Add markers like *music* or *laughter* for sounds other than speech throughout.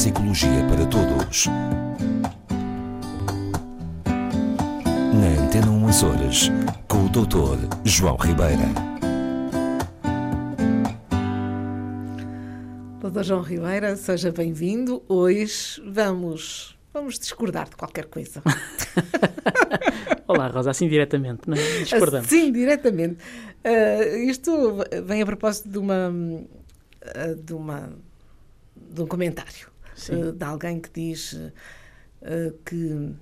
Psicologia para Todos. Na Antena 1 Açores, com o Dr. João Ribeira. Doutor João Ribeira, seja bem-vindo. Hoje vamos, vamos discordar de qualquer coisa. *laughs* Olá, Rosa, assim diretamente, não é? Discordamos. Sim, diretamente. Uh, isto vem a propósito de uma, uh, de uma de um comentário uh, de alguém que diz que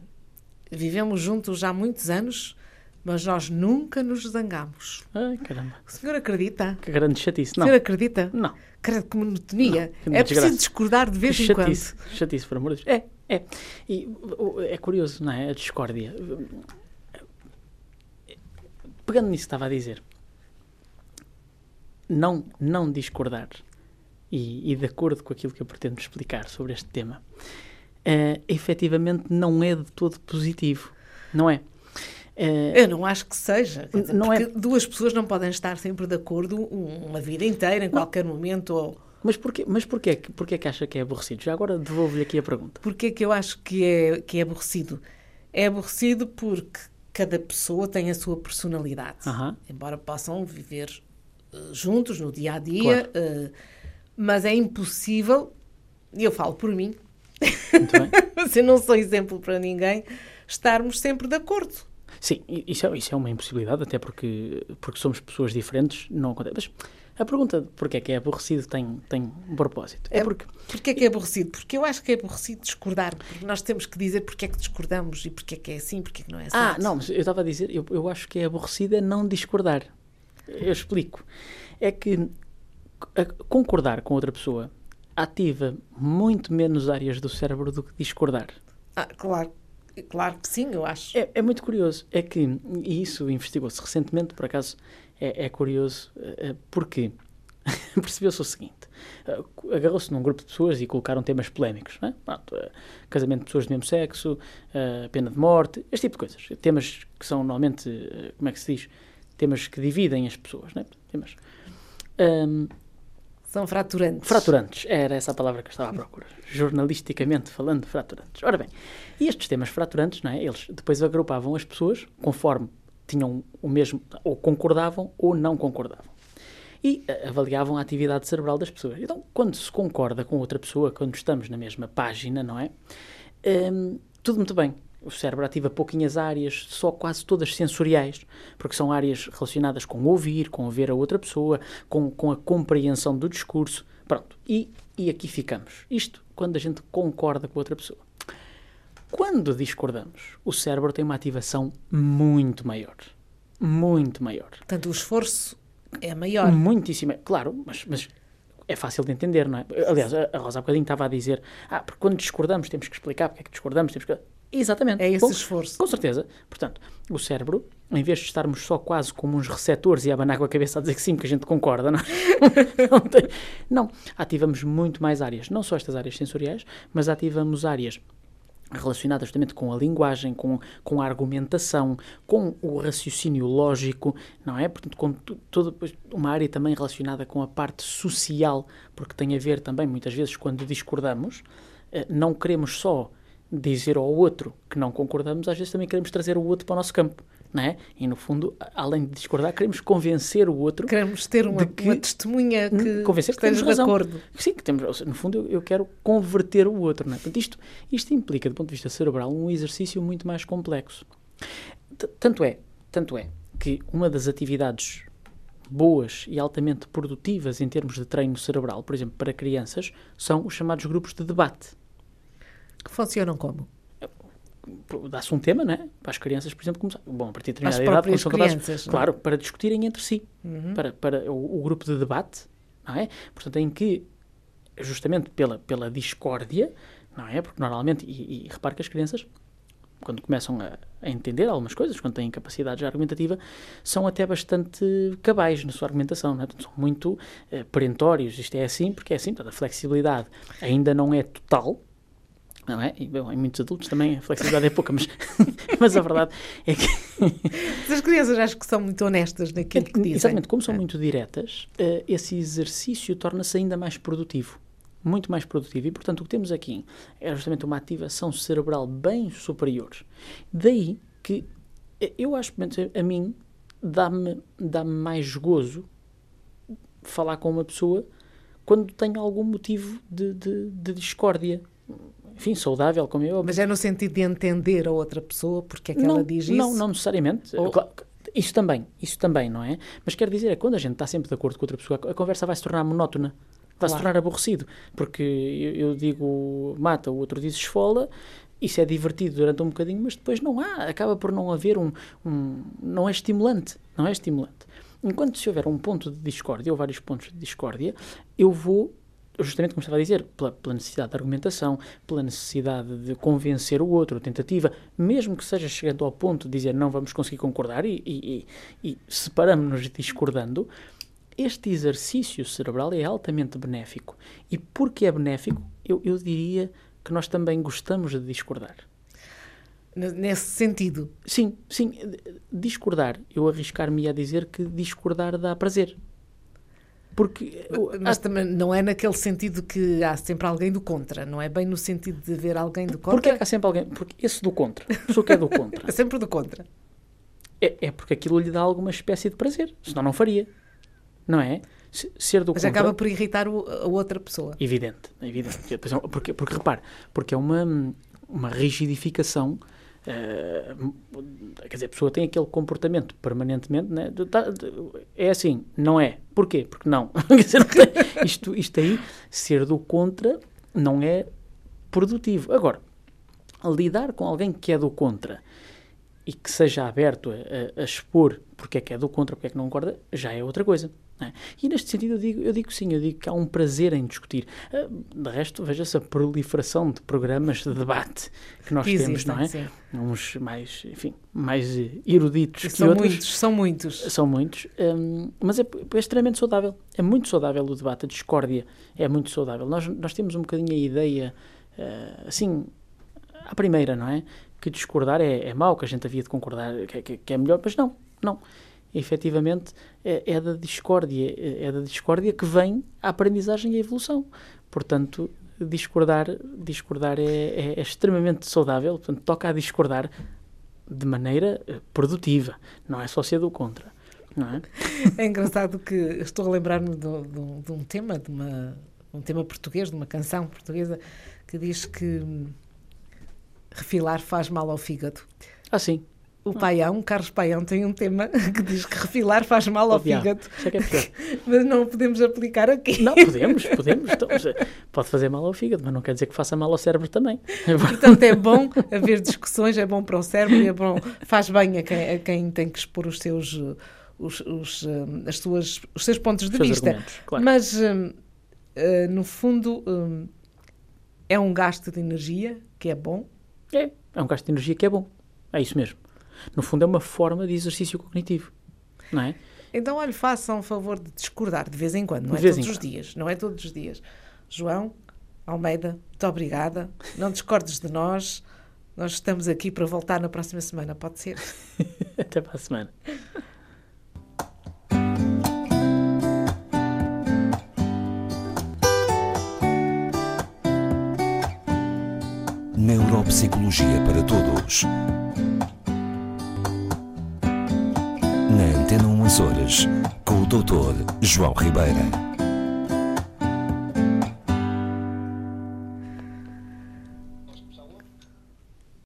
vivemos juntos já há muitos anos, mas nós nunca nos zangamos. Ai, caramba. O senhor acredita? Que grande chatice. O Não. senhor acredita? Não. Credo que monotonia. Não, que é preciso discordar de vez Que em chatice. quando. Chatice, por amor de Deus. É, é. E o- é curioso, não é? A discórdia. Pegando nisso que estava a dizer, não, não discordar e, e de acordo com aquilo que eu pretendo explicar sobre este tema, eh, efetivamente não é de todo positivo, não é? Eh, Eu não acho que seja. Dizer, Não é- duas pessoas não podem estar sempre de acordo um- uma vida inteira, em qualquer momento. Ou... mas porquê, mas porquê, que- porquê que acha que é aborrecido? Já agora devolvo-lhe aqui a pergunta. Porquê que eu acho que é, que é aborrecido? É aborrecido porque cada pessoa tem a sua personalidade. Aham. Embora possam viver eh, juntos no dia a dia, eh, mas é impossível, e eu falo por mim, mas *laughs* eu não sou exemplo para ninguém, estarmos sempre de acordo. Sim, isso é, isso é uma impossibilidade, até porque, porque somos pessoas diferentes, não acontece. Mas a pergunta de porque é que é aborrecido tem, tem um propósito. É porque, Porquê que é aborrecido? Porque eu acho que é aborrecido discordar, porque nós temos que dizer porque é que discordamos e porque é que é assim, porque é que não é assim. ah, não, mas eu estava a dizer, eu, eu acho que é aborrecido é não discordar. Eu explico. É que concordar com outra pessoa ativa muito menos áreas do cérebro do que discordar. Ah, claro, claro que sim, eu acho. É, é muito curioso. É que, e isso investigou-se recentemente, por acaso, é, é curioso, eh, eh, porque *laughs* percebeu-se o seguinte: eh, agarrou-se num grupo de pessoas e colocaram temas polémicos, é? Pronto, casamento de pessoas do mesmo sexo, pena de morte, este tipo de coisas. Temas que são normalmente, como é que se diz? Temas que dividem as pessoas, não é? Temas. Ahm, São fraturantes. Fraturantes, era essa a palavra que eu estava à procura. Jornalisticamente falando, fraturantes. Ora bem, e estes temas fraturantes, não é? Eles depois agrupavam as pessoas conforme tinham o mesmo, ou concordavam ou não concordavam. E eh, avaliavam a atividade cerebral das pessoas. Então, quando se concorda com outra pessoa, quando estamos na mesma página, não é? Hum, tudo muito bem. O cérebro ativa pouquinhas áreas, só quase todas sensoriais, porque são áreas relacionadas com ouvir, com ver a outra pessoa, com, com a compreensão do discurso. Pronto. E, e aqui ficamos. Isto quando a gente concorda com a outra pessoa. Quando discordamos, o cérebro tem uma ativação muito maior. Muito maior. Portanto, o esforço é maior. Muitíssimo. Claro, mas, mas é fácil de entender, não é? Aliás, a a Rosa há bocadinho estava a dizer ah, porque quando discordamos temos que explicar porque é que discordamos, temos que... Exatamente. É esse Bom, esforço. Com certeza. Portanto, o cérebro, em vez de estarmos só quase como uns receptores e abanar com a cabeça a dizer que sim, que a gente concorda, não, é? *laughs* não, tem- não, ativamos muito mais áreas. Não só estas áreas sensoriais, mas ativamos áreas relacionadas justamente com a linguagem, com, com a argumentação, com o raciocínio lógico, não é? Portanto, com toda uma área também relacionada com a parte social, porque tem a ver também, muitas vezes, quando discordamos, eh, não queremos só dizer ao outro que não concordamos, às vezes também queremos trazer o outro para o nosso campo, não é? E, no fundo, além de discordar, queremos convencer o outro Queremos ter uma, que- uma testemunha que convencer que temos de razão. acordo. Sim, que temos, no fundo, eu, eu quero converter o outro. Não é? Portanto, isto, isto implica, do ponto de vista cerebral, um exercício muito mais complexo. T- Tanto é, tanto é que uma das atividades boas e altamente produtivas em termos de treino cerebral, por exemplo, para crianças, são os chamados grupos de debate. Que funcionam como? Dá-se um tema, não é? Para as crianças, por exemplo, começar. Bom, a partir de determinada idade, capazes, crianças, não é? claro, para discutirem entre si, Uhum. para, para o, o grupo de debate, não é? Portanto, em que, justamente pela, pela discórdia, não é? Porque normalmente, e, e repare que as crianças, quando começam a, a entender algumas coisas, quando têm capacidade argumentativa, são até bastante cabais na sua argumentação, não é? Portanto, são muito eh, perentórios. Isto é assim porque é assim. Portanto, a flexibilidade ainda não é total, não é? E, bom, em muitos adultos também a flexibilidade é pouca, mas, *laughs* mas a verdade é que *laughs* As crianças acho que são muito honestas naquilo que dizem. Exatamente, como são É. muito diretas, eh, esse exercício torna-se ainda mais produtivo. muito mais produtiva. E, portanto, o que temos aqui é justamente uma ativação cerebral bem superior. Daí que eh, eu acho, a mim, dá-me dá mais gozo falar com uma pessoa quando tenho algum motivo de, de, de discórdia. Enfim, saudável, como eu. Mas é no sentido de entender a outra pessoa porque é que não, ela diz isso? Não, não necessariamente. Ou- Claro, Isso também, isso também, não é? Mas quer dizer, é quando a gente está sempre de acordo com outra pessoa, a conversa vai se tornar monótona, vai se Claro. tornar aborrecido. Porque eu, eu digo mata, o outro diz esfola, isso é divertido durante um bocadinho, mas depois não há, acaba por não haver um, um- não é estimulante, não é estimulante. Enquanto se houver um ponto de discórdia, ou vários pontos de discórdia, eu vou, justamente como estava a dizer, pela, pela necessidade de argumentação, pela necessidade de convencer o outro, a tentativa, mesmo que seja chegando ao ponto de dizer não vamos conseguir concordar e, e, e, e separamos-nos discordando, este exercício cerebral é altamente benéfico. E porque é benéfico, eu, eu diria que nós também gostamos de discordar. Nesse sentido. Sim, sim, discordar. Eu arriscar-me a dizer que discordar dá prazer. Porque Mas há- também não é naquele sentido que há sempre alguém do contra, não é bem no sentido de ver alguém do Porquê é contra. que há sempre alguém? Porque esse do contra, a pessoa que é do contra, *laughs* É sempre do contra. é, é porque aquilo lhe dá alguma espécie de prazer. Senão não faria. Não é? Se- Ser do Mas contra. acaba por irritar o- a outra pessoa. Evidente, evidente. Porque, porque repare, porque é uma, uma rigidificação. Eh, quer dizer, a pessoa tem aquele comportamento permanentemente, né? tá- é assim, não é. Porquê? Porque não. *laughs* Isto, isto aí, ser do contra, não é produtivo. Agora, lidar com alguém que é do contra e que seja aberto a, a- a expor porque é que é do contra, porque é que não concorda, já é outra coisa. Não é? E neste sentido eu digo, eu digo sim, eu digo que há um prazer em discutir. Ah, De resto, veja-se a proliferação de programas de debate que nós Que temos, existem, não é? sim. Uns mais, enfim, mais eruditos E que São outros. muitos, são muitos. São muitos, hum, mas é, é extremamente saudável. É muito saudável o debate, a discórdia é muito saudável. Nós, nós temos um bocadinho a ideia, eh, assim, à primeira, não é? Que discordar é, é mau, que a gente havia de concordar, que, que- que é melhor, mas não, não. Efetivamente, é, é da discórdia, é é da discórdia que vem a aprendizagem e a evolução. Portanto, discordar, discordar é, é- é extremamente saudável, portanto, toca a discordar de maneira eh, produtiva, não é só ser do contra. Não é? É engraçado que estou a lembrar-me do- do- de um tema, de uma, um tema português, de uma canção portuguesa, que diz que hum, refilar faz mal ao fígado. Ah, sim. O Paião, Carlos Paião, tem um tema *laughs* que diz que refilar faz mal ao fígado, Isso é que é pior. *laughs* mas não o podemos aplicar aqui. Não, podemos, podemos. Então, eh, pode fazer mal ao fígado, mas não quer dizer que faça mal ao cérebro também. *laughs* Portanto, é bom haver discussões, é bom para o cérebro e é bom, faz bem a quem, a quem tem que expor os seus, os, os, um, as suas, os seus pontos de seus vista. claro. Mas, uh, no fundo, um, é um gasto de energia que é bom. É, é um gasto de energia que é bom. É isso mesmo. No fundo, é uma forma de exercício cognitivo. Não é? Então, olha, façam o favor de discordar de vez em quando, não é De vez todos os quando. dias. Não é todos os dias. João Almeida, muito obrigada. Não discordes de nós. Nós estamos aqui para voltar na próxima semana, pode ser? *laughs* Até para a semana. Neuropsicologia para todos. Antena 1 Açores, com o Dr. João Ribeira.